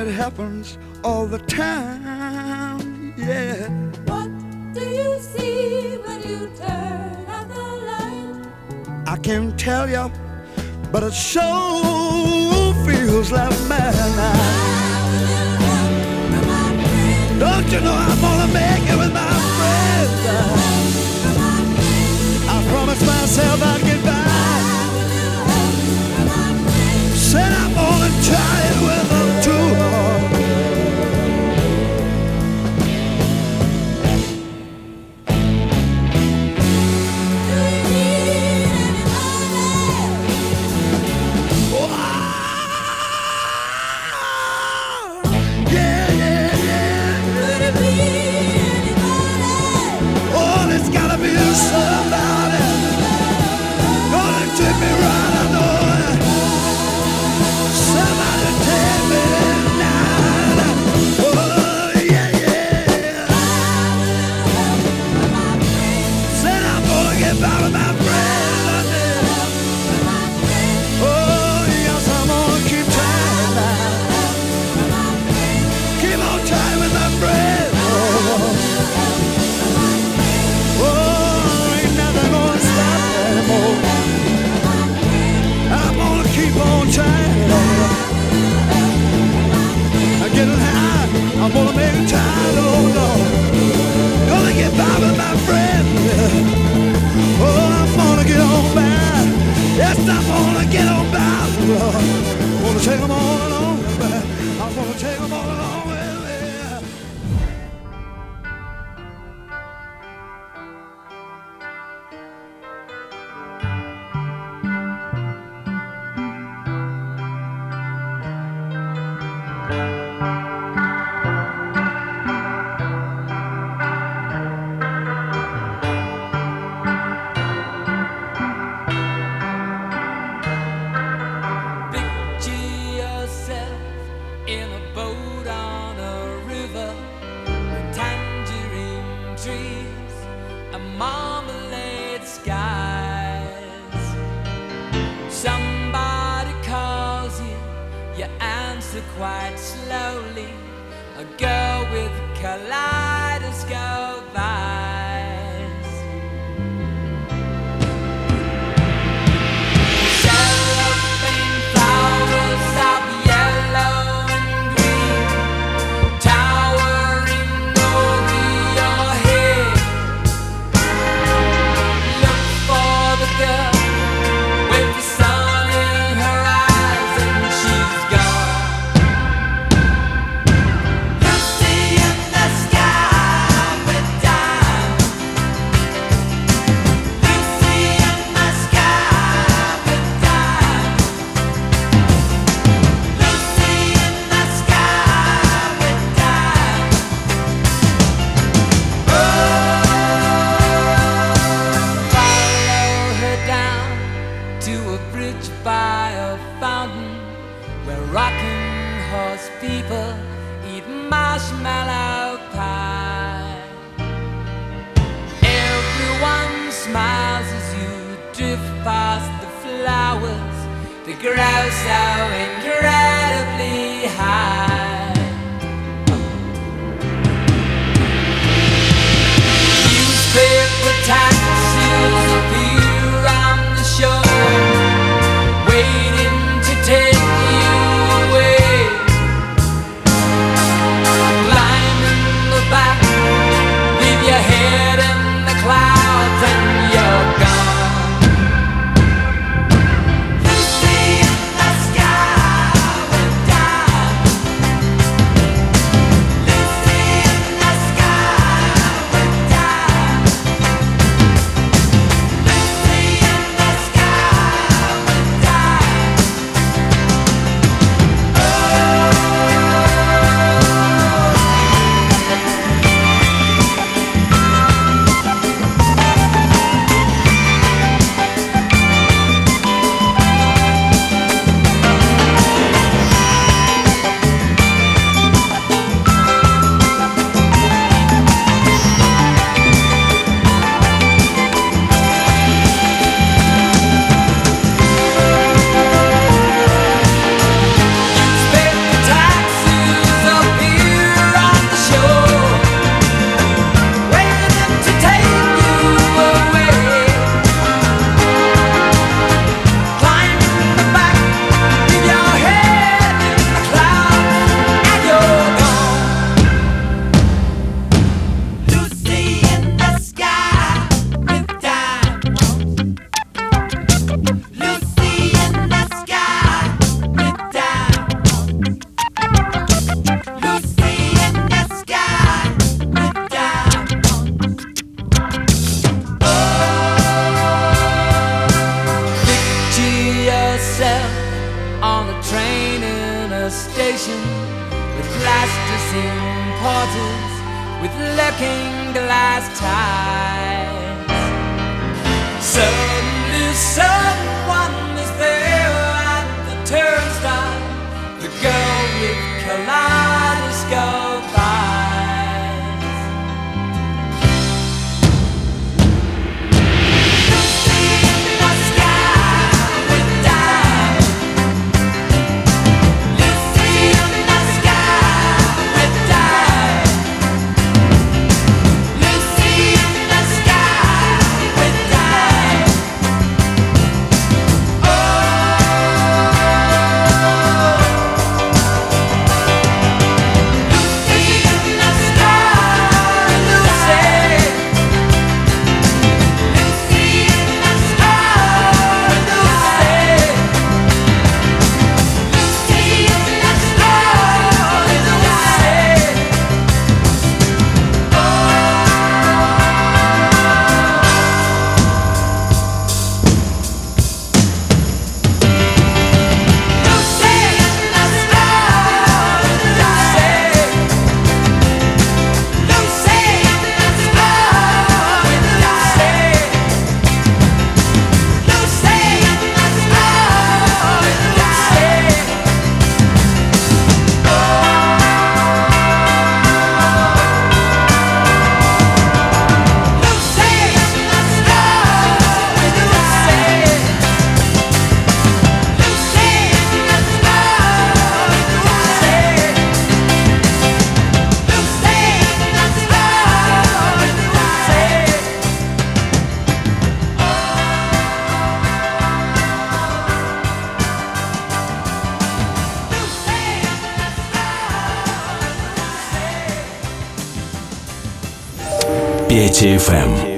S8: it happens all the time. Yeah.
S9: What do you see when you turn out the light?
S8: I can't tell you, but it sure feels like madness. Don't you know I'm gonna make it with my friends? I promised myself I'd get by. I'm time, oh. Gonna get by with my. Oh, I'm gonna get on by. Yes, I'm gonna get on by. Gonna take 'em all along.
S3: DTFM.